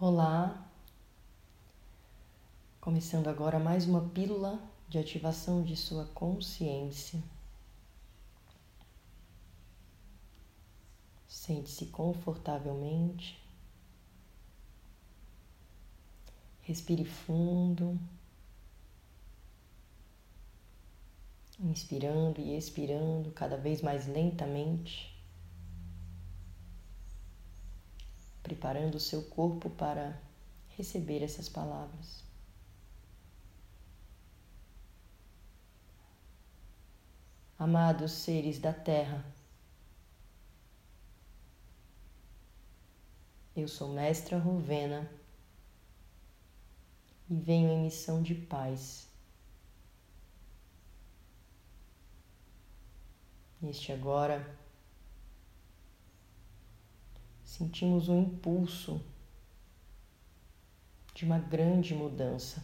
Olá, começando agora mais uma pílula de ativação de sua consciência. Sente-se confortavelmente, respire fundo, inspirando e expirando cada vez mais lentamente. Preparando o seu corpo para receber essas palavras. Amados seres da Terra, eu sou Mestra Rovena e venho em missão de paz. Neste agora, sentimos o um impulso de uma grande mudança.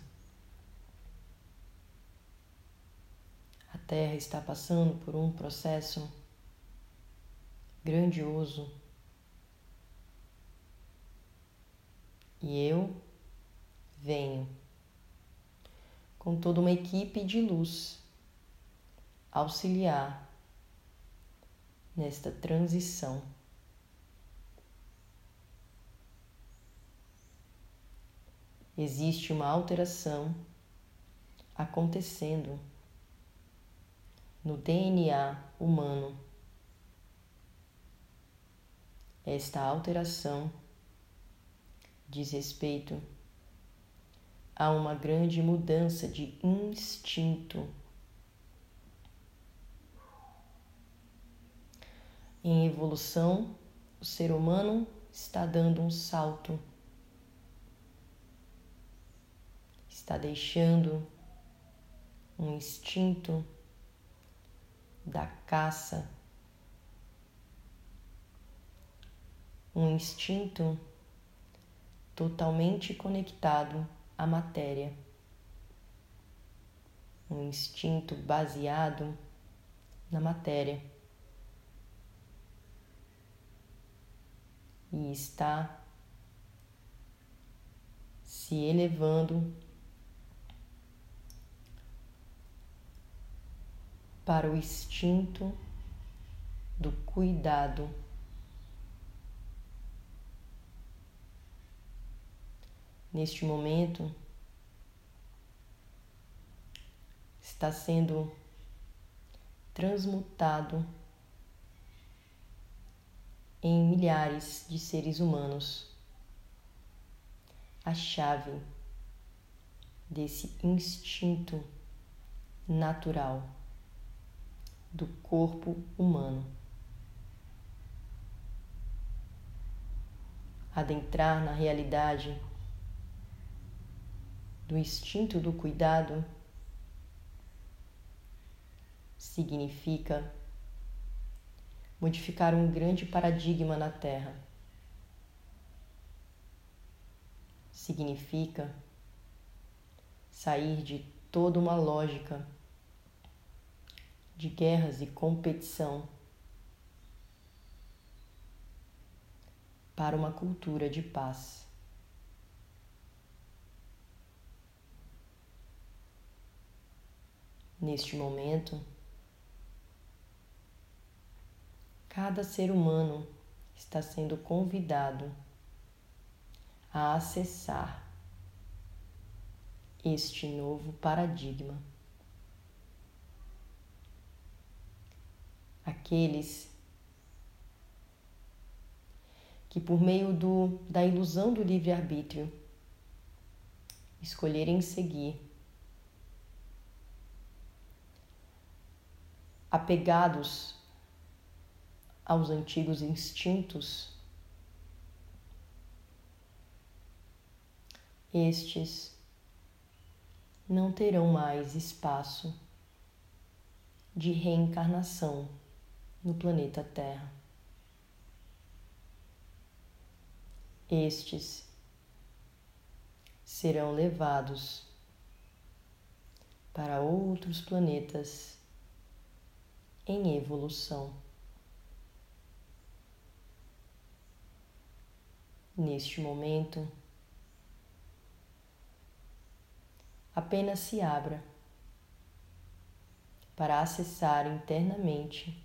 A Terra está passando por um processo grandioso e eu venho com toda uma equipe de luz auxiliar nesta transição. Existe uma alteração acontecendo no DNA humano. Esta alteração diz respeito a uma grande mudança de instinto. Em evolução, o ser humano está dando um salto está deixando um instinto da caça, um instinto totalmente conectado à matéria, um instinto baseado na matéria. E está se elevando para o instinto do cuidado. Neste momento, está sendo transmutado em milhares de seres humanos a chave desse instinto natural do corpo humano. Adentrar na realidade do instinto do cuidado significa modificar um grande paradigma na Terra. Significa sair de toda uma lógica de guerras e competição para uma cultura de paz. Neste momento, cada ser humano está sendo convidado a acessar este novo paradigma. Aqueles que, por meio do, da ilusão do livre-arbítrio, escolherem seguir, apegados aos antigos instintos, estes não terão mais espaço de reencarnação no planeta Terra. Estes serão levados para outros planetas em evolução. Neste momento, apenas se abra para acessar internamente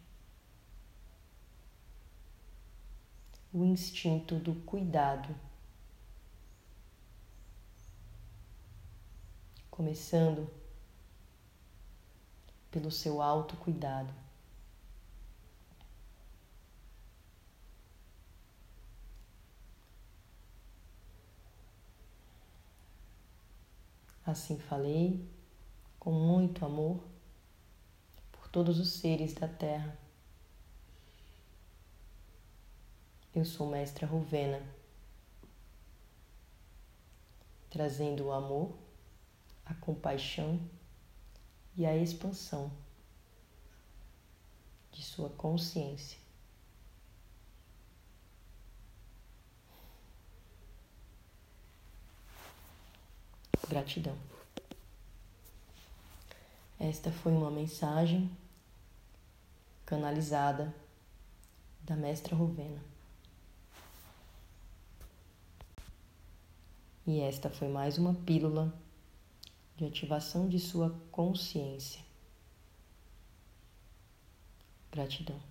o instinto do cuidado, começando pelo seu autocuidado. Assim falei, com muito amor, por todos os seres da Terra. Eu sou Mestra Ruvena, trazendo o amor, a compaixão e a expansão de sua consciência. Gratidão. Esta foi uma mensagem canalizada da Mestra Rovena. E esta foi mais uma pílula de ativação de sua consciência. Gratidão.